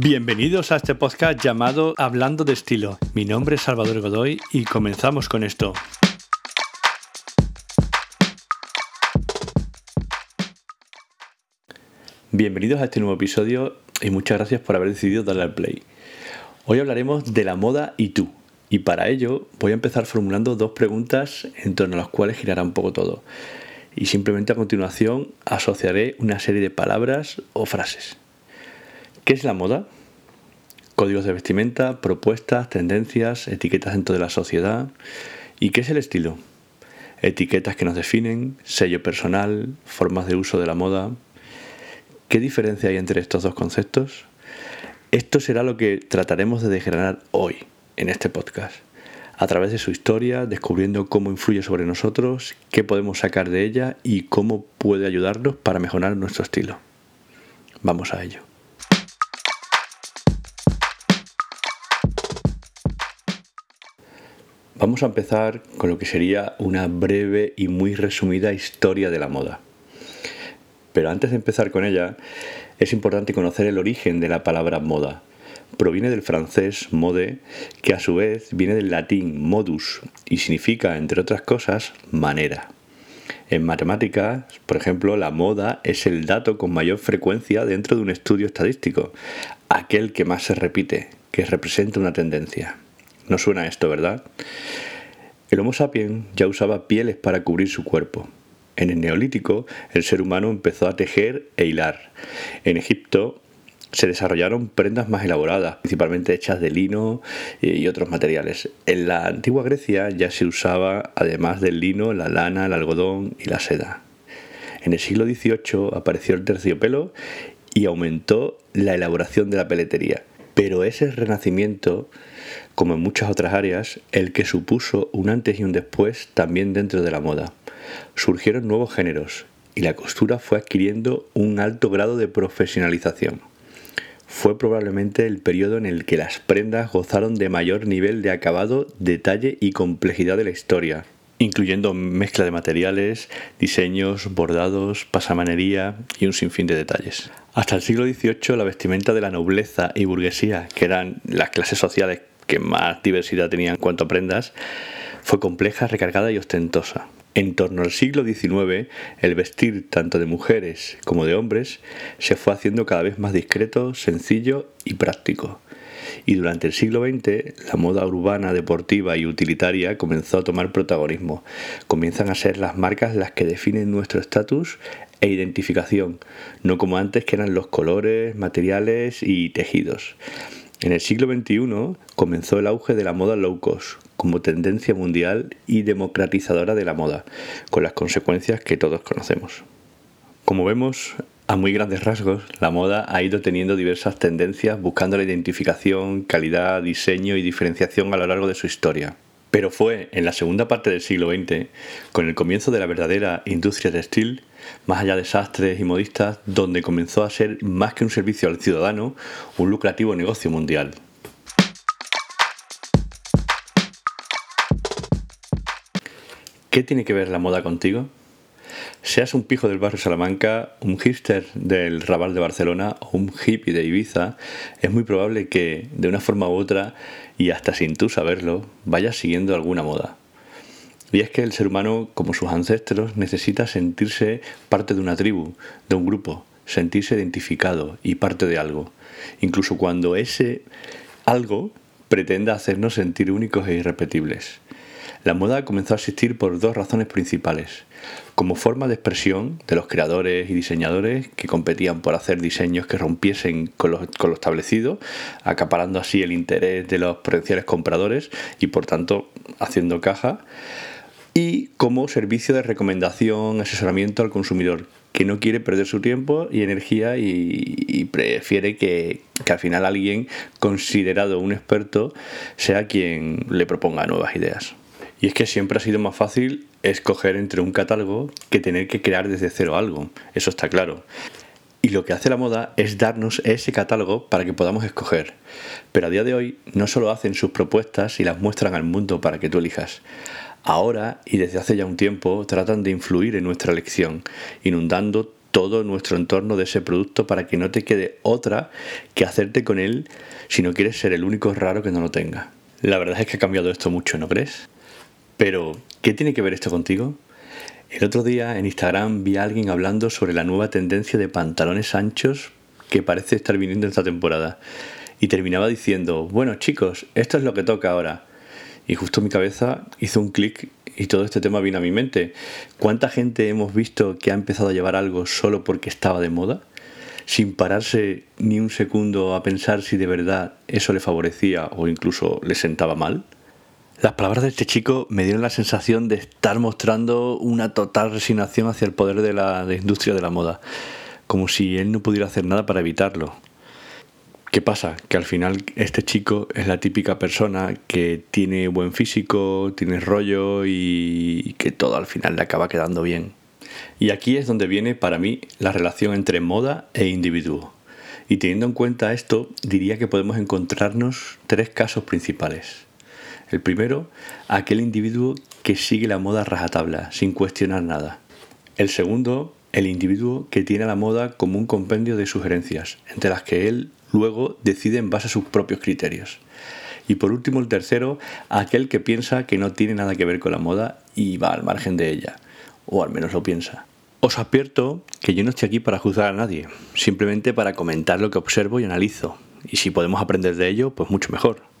Bienvenidos a este podcast llamado Hablando de Estilo. Mi nombre es Salvador Godoy y comenzamos con esto. Bienvenidos a este nuevo episodio y muchas gracias por haber decidido darle al play. Hoy hablaremos de la moda y tú. Y para ello voy a empezar formulando dos preguntas en torno a las cuales girará un poco todo. Y simplemente a continuación asociaré una serie de palabras o frases. ¿Qué es la moda? Códigos de vestimenta, propuestas, tendencias, etiquetas dentro de la sociedad. ¿Y qué es el estilo? Etiquetas que nos definen, sello personal, formas de uso de la moda. ¿Qué diferencia hay entre estos dos conceptos? Esto será lo que trataremos de desgranar hoy en este podcast, a través de su historia, descubriendo cómo influye sobre nosotros, qué podemos sacar de ella y cómo puede ayudarnos para mejorar nuestro estilo. Vamos a ello. Vamos a empezar con lo que sería una breve y muy resumida historia de la moda. Pero antes de empezar con ella, es importante conocer el origen de la palabra moda. Proviene del francés mode, que a su vez viene del latín modus y significa, entre otras cosas, manera. En matemáticas, por ejemplo, la moda es el dato con mayor frecuencia dentro de un estudio estadístico, aquel que más se repite, que representa una tendencia. No suena esto, ¿verdad? El Homo sapiens ya usaba pieles para cubrir su cuerpo. En el Neolítico, el ser humano empezó a tejer e hilar. En Egipto se desarrollaron prendas más elaboradas, principalmente hechas de lino y otros materiales. En la antigua Grecia ya se usaba, además del lino, la lana, el algodón y la seda. En el siglo XVIII apareció el terciopelo y aumentó la elaboración de la peletería. Pero ese renacimiento como en muchas otras áreas, el que supuso un antes y un después también dentro de la moda. Surgieron nuevos géneros y la costura fue adquiriendo un alto grado de profesionalización. Fue probablemente el periodo en el que las prendas gozaron de mayor nivel de acabado, detalle y complejidad de la historia, incluyendo mezcla de materiales, diseños, bordados, pasamanería y un sinfín de detalles. Hasta el siglo XVIII la vestimenta de la nobleza y burguesía, que eran las clases sociales que más diversidad tenía en cuanto a prendas, fue compleja, recargada y ostentosa. En torno al siglo XIX, el vestir tanto de mujeres como de hombres se fue haciendo cada vez más discreto, sencillo y práctico. Y durante el siglo XX, la moda urbana, deportiva y utilitaria comenzó a tomar protagonismo. Comienzan a ser las marcas las que definen nuestro estatus e identificación, no como antes que eran los colores, materiales y tejidos. En el siglo XXI comenzó el auge de la moda low cost como tendencia mundial y democratizadora de la moda, con las consecuencias que todos conocemos. Como vemos, a muy grandes rasgos, la moda ha ido teniendo diversas tendencias buscando la identificación, calidad, diseño y diferenciación a lo largo de su historia. Pero fue en la segunda parte del siglo XX, con el comienzo de la verdadera industria textil, más allá de sastres y modistas, donde comenzó a ser más que un servicio al ciudadano, un lucrativo negocio mundial. ¿Qué tiene que ver la moda contigo? Seas un pijo del barrio Salamanca, un hipster del Raval de Barcelona o un hippie de Ibiza, es muy probable que, de una forma u otra, y hasta sin tú saberlo, vayas siguiendo alguna moda. Y es que el ser humano, como sus ancestros, necesita sentirse parte de una tribu, de un grupo, sentirse identificado y parte de algo, incluso cuando ese algo pretenda hacernos sentir únicos e irrepetibles. La moda comenzó a existir por dos razones principales. Como forma de expresión de los creadores y diseñadores que competían por hacer diseños que rompiesen con lo, establecido, acaparando así el interés de los potenciales compradores y por tanto haciendo caja. Y como servicio de recomendación, asesoramiento al consumidor, que no quiere perder su tiempo y energía y, prefiere que, que, al final alguien considerado un experto sea quien le proponga nuevas ideas. Y es que siempre ha sido más fácil escoger entre un catálogo que tener que crear desde cero algo, eso está claro. Y lo que hace la moda es darnos ese catálogo para que podamos escoger. Pero a día de hoy no solo hacen sus propuestas y las muestran al mundo para que tú elijas. Ahora y desde hace ya un tiempo tratan de influir en nuestra elección, inundando todo nuestro entorno de ese producto para que no te quede otra que hacerte con él si no quieres ser el único raro que no lo tenga. La verdad es que ha cambiado esto mucho, ¿no crees? Pero, ¿qué tiene que ver esto contigo? El otro día en Instagram vi a alguien hablando sobre la nueva tendencia de pantalones anchos que parece estar viniendo esta temporada. Y terminaba diciendo, bueno chicos, esto es lo que toca ahora. Y justo mi cabeza hizo un clic y todo este tema vino a mi mente. ¿Cuánta gente hemos visto que ha empezado a llevar algo solo porque estaba de moda? Sin pararse ni un segundo a pensar si de verdad eso le favorecía o incluso le sentaba mal. Las palabras de este chico me dieron la sensación de estar mostrando una total resignación hacia el poder de la industria de la moda, como si él no pudiera hacer nada para evitarlo. ¿Qué pasa? Que al final este chico es la típica persona que tiene buen físico, tiene rollo y que todo al final le acaba quedando bien. Y aquí es donde viene para mí la relación entre moda e individuo. Y teniendo en cuenta esto, diría que podemos encontrarnos tres casos principales. El primero, aquel individuo que sigue la moda rajatabla, sin cuestionar nada. El segundo, el individuo que tiene la moda como un compendio de sugerencias, entre las que él luego decide en base a sus propios criterios. Y por último, el tercero, aquel que piensa que no tiene nada que ver con la moda y va al margen de ella, o al menos lo piensa. Os advierto que yo no estoy aquí para juzgar a nadie, simplemente para comentar lo que observo y analizo, y si podemos aprender de ello, pues mucho mejor.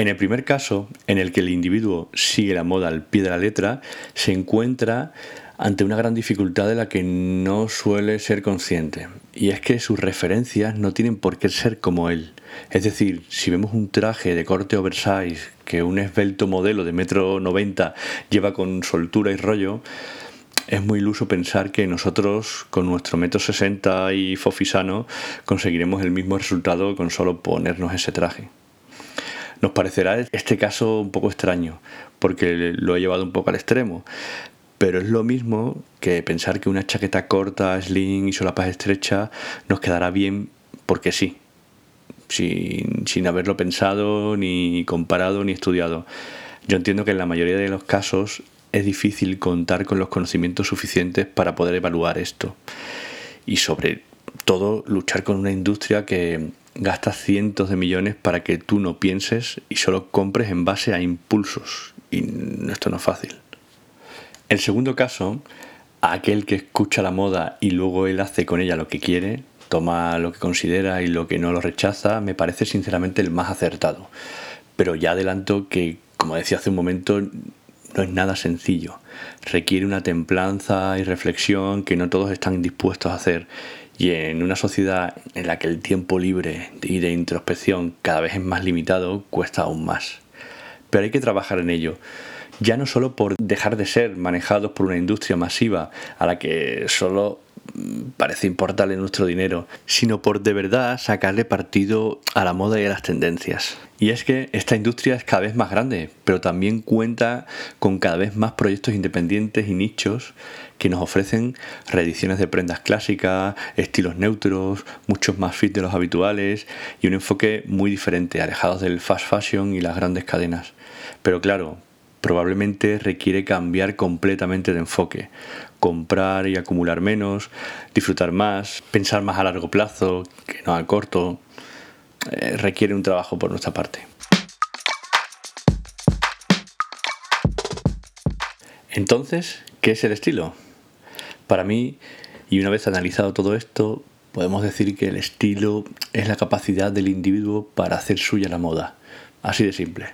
En el primer caso, en el que el individuo sigue la moda al pie de la letra, se encuentra ante una gran dificultad de la que no suele ser consciente, y es que sus referencias no tienen por qué ser como él. Es decir, si vemos un traje de corte oversize que un esbelto modelo de metro noventa lleva con soltura y rollo, es muy iluso pensar que nosotros con nuestro metro sesenta y fofisano conseguiremos el mismo resultado con solo ponernos ese traje. Nos parecerá este caso un poco extraño, porque lo he llevado un poco al extremo, pero es lo mismo que pensar que una chaqueta corta, slim y solapas estrecha nos quedará bien porque sí, sin, sin haberlo pensado, ni comparado, ni estudiado. Yo entiendo que en la mayoría de los casos es difícil contar con los conocimientos suficientes para poder evaluar esto. Y sobre todo luchar con una industria que gasta cientos de millones para que tú no pienses y solo compres en base a impulsos. Y esto no es fácil. El segundo caso, aquel que escucha la moda y luego él hace con ella lo que quiere, toma lo que considera y lo que no lo rechaza, me parece sinceramente el más acertado. Pero ya adelanto que, como decía hace un momento, no es nada sencillo. Requiere una templanza y reflexión que no todos están dispuestos a hacer. Y en una sociedad en la que el tiempo libre y de introspección cada vez es más limitado, cuesta aún más. Pero hay que trabajar en ello ya no solo por dejar de ser manejados por una industria masiva a la que solo parece importarle nuestro dinero, sino por de verdad sacarle partido a la moda y a las tendencias. Y es que esta industria es cada vez más grande, pero también cuenta con cada vez más proyectos independientes y nichos que nos ofrecen reediciones de prendas clásicas, estilos neutros, muchos más fit de los habituales y un enfoque muy diferente, alejados del fast fashion y las grandes cadenas. Pero claro, probablemente requiere cambiar completamente de enfoque, comprar y acumular menos, disfrutar más, pensar más a largo plazo que no a corto, eh, requiere un trabajo por nuestra parte. Entonces, ¿qué es el estilo? Para mí, y una vez analizado todo esto, podemos decir que el estilo es la capacidad del individuo para hacer suya la moda. Así de simple.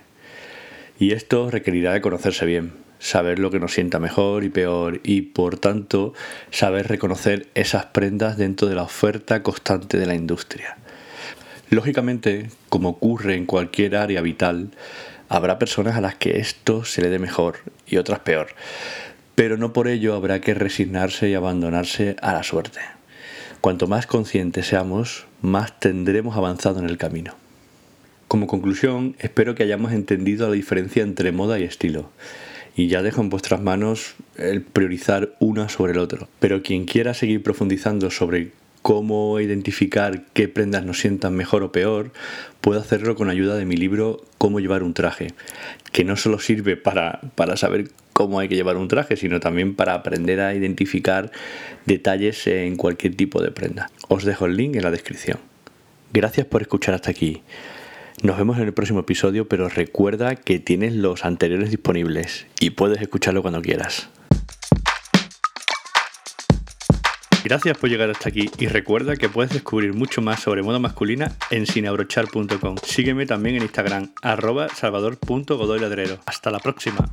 Y esto requerirá de conocerse bien, saber lo que nos sienta mejor y peor y por tanto saber reconocer esas prendas dentro de la oferta constante de la industria. Lógicamente, como ocurre en cualquier área vital, habrá personas a las que esto se le dé mejor y otras peor, pero no por ello habrá que resignarse y abandonarse a la suerte. Cuanto más conscientes seamos, más tendremos avanzado en el camino. Como conclusión, espero que hayamos entendido la diferencia entre moda y estilo. Y ya dejo en vuestras manos el priorizar una sobre el otro. Pero quien quiera seguir profundizando sobre cómo identificar qué prendas nos sientan mejor o peor, puede hacerlo con ayuda de mi libro Cómo llevar un traje, que no solo sirve para, para saber cómo hay que llevar un traje, sino también para aprender a identificar detalles en cualquier tipo de prenda. Os dejo el link en la descripción. Gracias por escuchar hasta aquí. Nos vemos en el próximo episodio, pero recuerda que tienes los anteriores disponibles y puedes escucharlo cuando quieras. Gracias por llegar hasta aquí y recuerda que puedes descubrir mucho más sobre moda masculina en sinabrochar.com. Sígueme también en Instagram, arroba salvador.godoyladrero. Hasta la próxima.